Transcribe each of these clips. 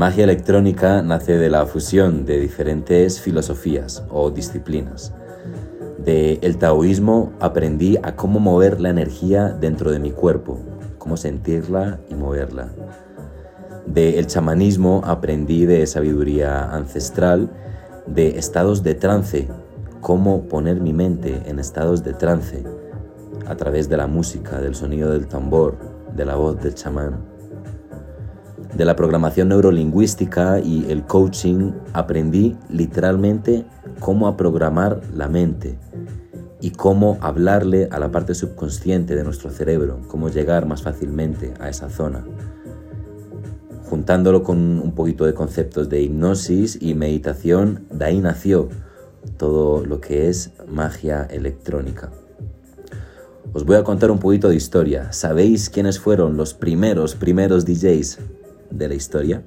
Magia electrónica nace de la fusión de diferentes filosofías o disciplinas. De el taoísmo aprendí a cómo mover la energía dentro de mi cuerpo, cómo sentirla y moverla. De el chamanismo aprendí de sabiduría ancestral, de estados de trance, cómo poner mi mente en estados de trance a través de la música, del sonido del tambor, de la voz del chamán de la programación neurolingüística y el coaching aprendí literalmente cómo a programar la mente y cómo hablarle a la parte subconsciente de nuestro cerebro, cómo llegar más fácilmente a esa zona. Juntándolo con un poquito de conceptos de hipnosis y meditación, de ahí nació todo lo que es magia electrónica. Os voy a contar un poquito de historia. ¿Sabéis quiénes fueron los primeros, primeros DJs de la historia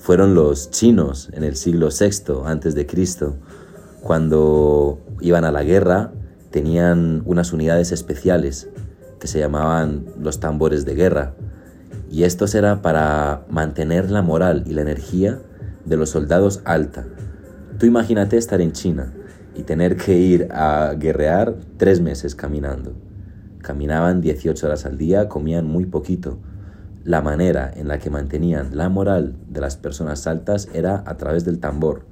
fueron los chinos en el siglo VI antes de Cristo, cuando iban a la guerra, tenían unas unidades especiales que se llamaban los tambores de guerra. Y estos era para mantener la moral y la energía de los soldados alta. Tú imagínate estar en China y tener que ir a guerrear tres meses caminando. Caminaban 18 horas al día, comían muy poquito la manera en la que mantenían la moral de las personas altas era a través del tambor.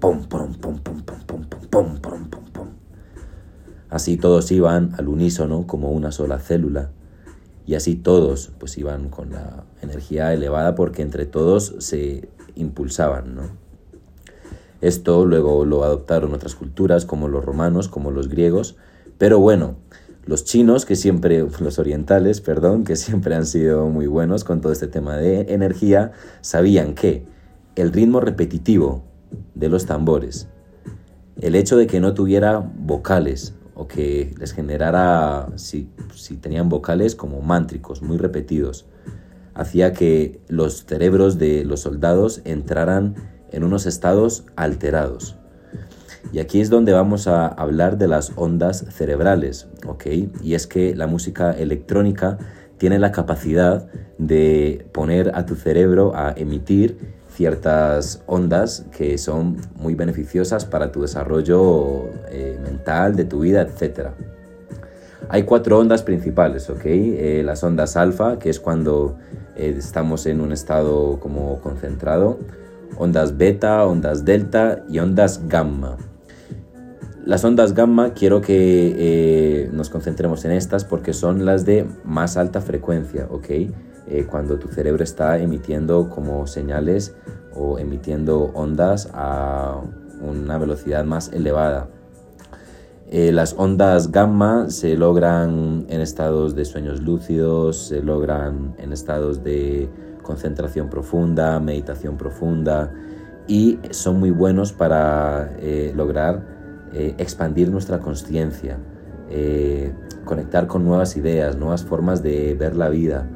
Pum, pum, pum, pum, pum, pum, pum, pum, pum, pum. Así todos iban al unísono como una sola célula. Y así todos pues iban con la energía elevada porque entre todos se impulsaban, ¿no? Esto luego lo adoptaron otras culturas como los romanos, como los griegos, pero bueno, los chinos, que siempre, los orientales, perdón, que siempre han sido muy buenos con todo este tema de energía, sabían que el ritmo repetitivo de los tambores, el hecho de que no tuviera vocales o que les generara, si, tenían vocales, como mántricos, muy repetidos, hacía que los cerebros de los soldados entraran en unos estados alterados. Y aquí es donde vamos a hablar de las ondas cerebrales, ¿ok? Y es que la música electrónica tiene la capacidad de poner a tu cerebro a emitir ciertas ondas que son muy beneficiosas para tu desarrollo eh, mental, de tu vida, etc. Hay cuatro ondas principales, ¿ok? Eh, las ondas alfa, que es cuando eh, estamos en un estado como concentrado, ondas beta, ondas delta y ondas gamma. Las ondas gamma quiero que eh, nos concentremos en estas porque son las de más alta frecuencia, ¿ok? Eh, cuando tu cerebro está emitiendo como señales o emitiendo ondas a una velocidad más elevada. Eh, las ondas gamma se logran en estados de sueños lúcidos, se logran en estados de concentración profunda, meditación profunda y son muy buenos para lograr eh, expandir nuestra conciencia, eh, conectar con nuevas ideas, nuevas formas de ver la vida,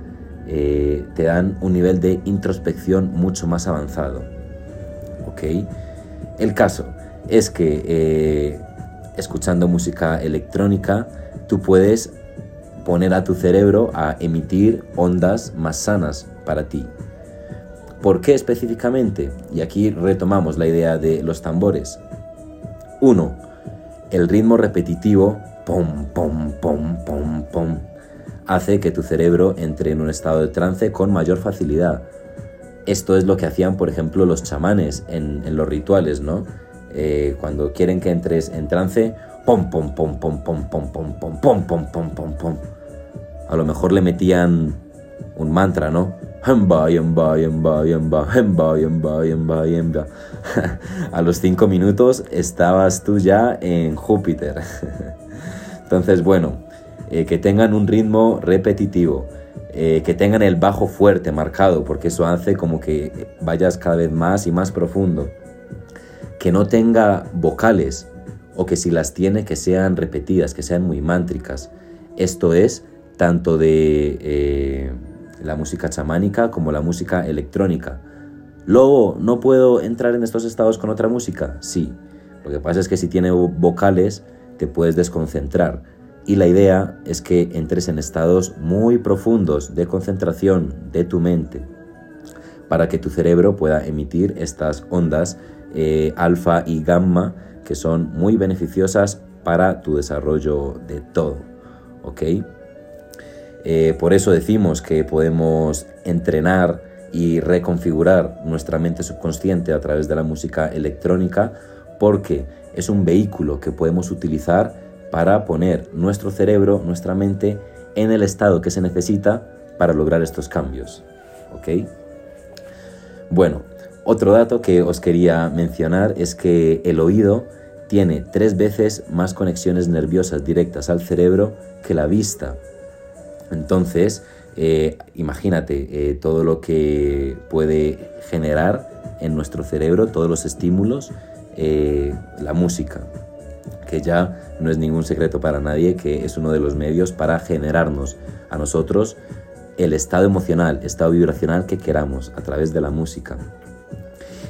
eh, te dan un nivel de introspección mucho más avanzado. ¿Ok? El caso es que escuchando música electrónica, tú puedes poner a tu cerebro a emitir ondas más sanas para ti. ¿Por qué específicamente? Y aquí retomamos la idea de los tambores. Uno, el ritmo repetitivo, pom, pom, pom, pom, pom, hace que tu cerebro entre en un estado de trance con mayor facilidad. Esto es lo que hacían, por ejemplo, los chamanes en, los rituales, ¿no? Eh, cuando quieren que entres en trance, pom, pom, pom, pom, pom, pom, pom, pom, pom, pom, pom, pom, pom. A lo mejor le metían un mantra, ¿no? A los cinco minutos estabas tú ya en Júpiter. Entonces, bueno, eh, que tengan un ritmo repetitivo, eh, que tengan el bajo fuerte marcado, porque eso hace como que vayas cada vez más y más profundo. Que no tenga vocales, o que si las tiene, que sean repetidas, que sean muy mántricas. Esto es tanto de... Eh, la música chamánica como la música electrónica. Luego, ¿no puedo entrar en estos estados con otra música? Sí. Lo que pasa es que si tiene vocales te puedes desconcentrar. Y la idea es que entres en estados muy profundos de concentración de tu mente. para que tu cerebro pueda emitir estas ondas eh, alfa y gamma que son muy beneficiosas para tu desarrollo de todo. ¿Ok? Eh, por eso decimos que podemos entrenar y reconfigurar nuestra mente subconsciente a través de la música electrónica porque es un vehículo que podemos utilizar para poner nuestro cerebro, nuestra mente en el estado que se necesita para lograr estos cambios. ¿Ok? Bueno, otro dato que os quería mencionar es que el oído tiene tres veces más conexiones nerviosas directas al cerebro que la vista. Entonces, eh, imagínate eh, todo lo que puede generar en nuestro cerebro, todos los estímulos, eh, la música, que ya no es ningún secreto para nadie que es uno de los medios para generarnos a nosotros el estado emocional, estado vibracional que queramos a través de la música.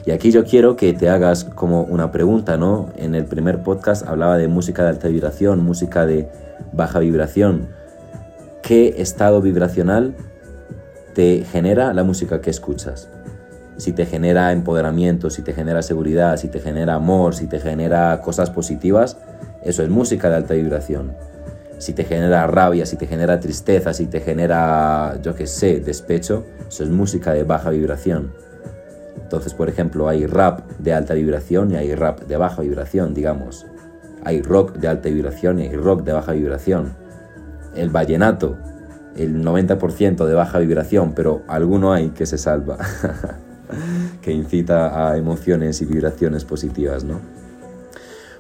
Y aquí yo quiero que te hagas como una pregunta, ¿no? En el primer podcast hablaba de música de alta vibración, música de baja vibración. ¿Qué estado vibracional te genera la música que escuchas? Si te genera empoderamiento, si te genera seguridad, si te genera amor, si te genera cosas positivas, eso es música de alta vibración. Si te genera rabia, si te genera tristeza, si te genera, yo qué sé, despecho, eso es música de baja vibración. Entonces, por ejemplo, hay rap de alta vibración y hay rap de baja vibración, digamos. Hay rock de alta vibración y hay rock de baja vibración. El vallenato, el 90% de baja vibración, pero alguno hay que se salva, que incita a emociones y vibraciones positivas, ¿no?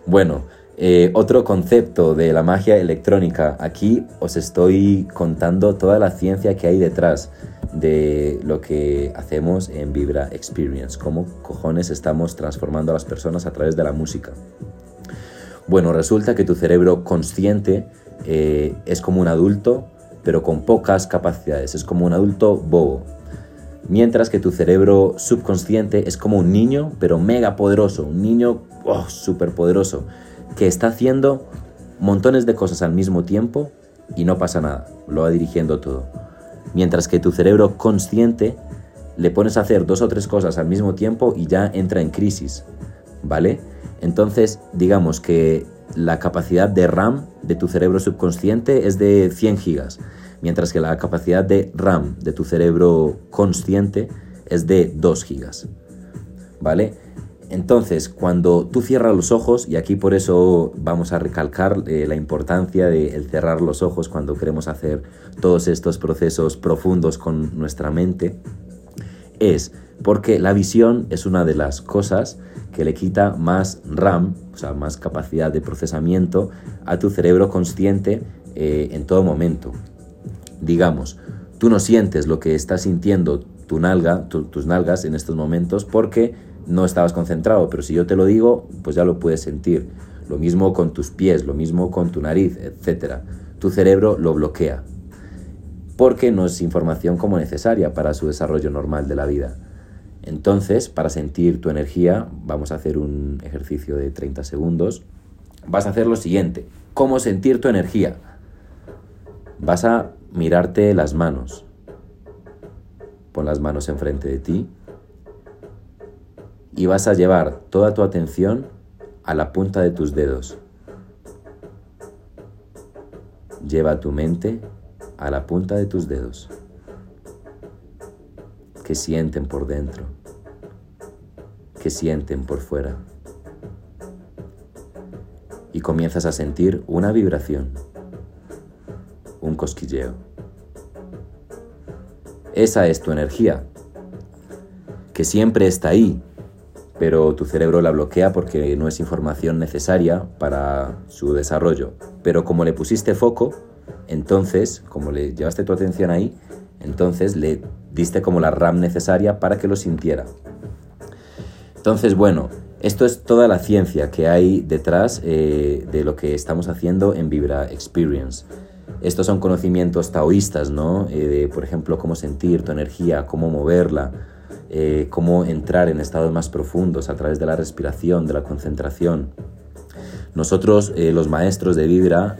Bueno, eh, otro concepto de la magia electrónica. Aquí os estoy contando toda la ciencia que hay detrás de lo que hacemos en Vibra Experience, cómo cojones estamos transformando a las personas a través de la música. Bueno, resulta que tu cerebro consciente eh, es como un adulto, pero con pocas capacidades, es como un adulto bobo. Mientras que tu cerebro subconsciente es como un niño, pero mega poderoso, un niño oh, poderoso, que está haciendo montones de cosas al mismo tiempo y no pasa nada, lo va dirigiendo todo. Mientras que tu cerebro consciente le pones a hacer dos o tres cosas al mismo tiempo y ya entra en crisis, ¿vale? Entonces, digamos que la capacidad de RAM de tu cerebro subconsciente es de 100 gigas, mientras que la capacidad de RAM de tu cerebro consciente es de 2 gigas, ¿vale? Entonces, cuando tú cierras los ojos, y aquí por eso vamos a recalcar eh, la importancia de cerrar los ojos cuando queremos hacer todos estos procesos profundos con nuestra mente, es porque la visión es una de las cosas que le quita más RAM, o sea, más capacidad de procesamiento a tu cerebro consciente eh, en todo momento. Digamos, tú no sientes lo que está sintiendo tu nalga, tus nalgas en estos momentos porque no estabas concentrado, pero si yo te lo digo, pues ya lo puedes sentir. Lo mismo con tus pies, lo mismo con tu nariz, etc. Tu cerebro lo bloquea, porque no es información como necesaria para su desarrollo normal de la vida. Entonces, para sentir tu energía, vamos a hacer un ejercicio de 30 segundos. Vas a hacer lo siguiente. ¿Cómo sentir tu energía? Vas a mirarte las manos. Pon las manos enfrente de ti y vas a llevar toda tu atención a la punta de tus dedos. Lleva tu mente a la punta de tus dedos. Que sienten por dentro. Que sienten por fuera. Y comienzas a sentir una vibración. Un cosquilleo. Esa es tu energía. Que siempre está ahí pero tu cerebro la bloquea porque no es información necesaria para su desarrollo. Pero como le pusiste foco, entonces, como le llevaste tu atención ahí, entonces le diste como la RAM necesaria para que lo sintiera. Entonces, bueno, esto es toda la ciencia que hay detrás eh, de lo que estamos haciendo en Vibra Experience. Estos son conocimientos taoístas, ¿no? Eh, de, por ejemplo, cómo sentir tu energía, cómo moverla, eh, cómo entrar en estados más profundos a través de la respiración, de la concentración. Nosotros, los maestros de Vibra,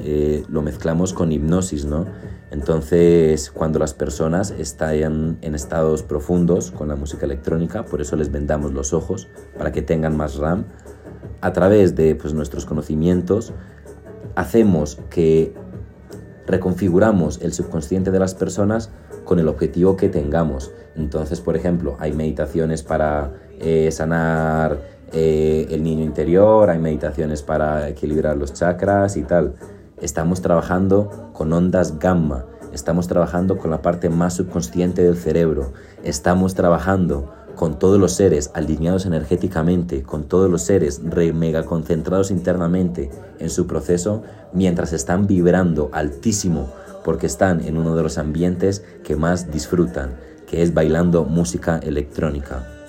lo mezclamos con hipnosis, ¿no? Entonces, cuando las personas están en estados profundos con la música electrónica, por eso les vendamos los ojos para que tengan más RAM, a través de pues, nuestros conocimientos, hacemos que reconfiguramos el subconsciente de las personas con el objetivo que tengamos. Entonces, por ejemplo, hay meditaciones para eh, sanar eh, el niño interior, hay meditaciones para equilibrar los chakras y tal. Estamos trabajando con ondas gamma, estamos trabajando con la parte más subconsciente del cerebro, estamos trabajando con todos los seres alineados energéticamente, con todos los seres re mega concentrados internamente en su proceso, mientras están vibrando altísimo porque están en uno de los ambientes que más disfrutan, que es bailando música electrónica.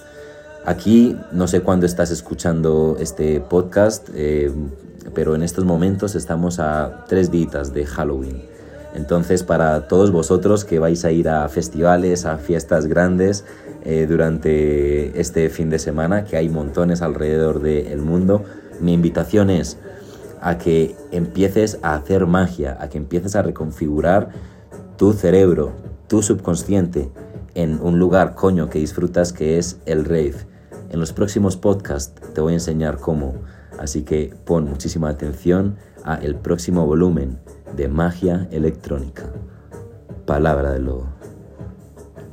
Aquí no sé cuándo estás escuchando este podcast, eh, pero en estos momentos estamos a tres días de Halloween. Entonces, para todos vosotros que vais a ir a festivales, a fiestas grandes eh, durante este fin de semana, que hay montones alrededor del mundo, mi invitación es a que empieces a hacer magia, a que empieces a reconfigurar tu cerebro, tu subconsciente, en un lugar coño que disfrutas que es el rave. En los próximos podcasts te voy a enseñar cómo, así que pon muchísima atención a el próximo volumen de magia electrónica. Palabra de lobo.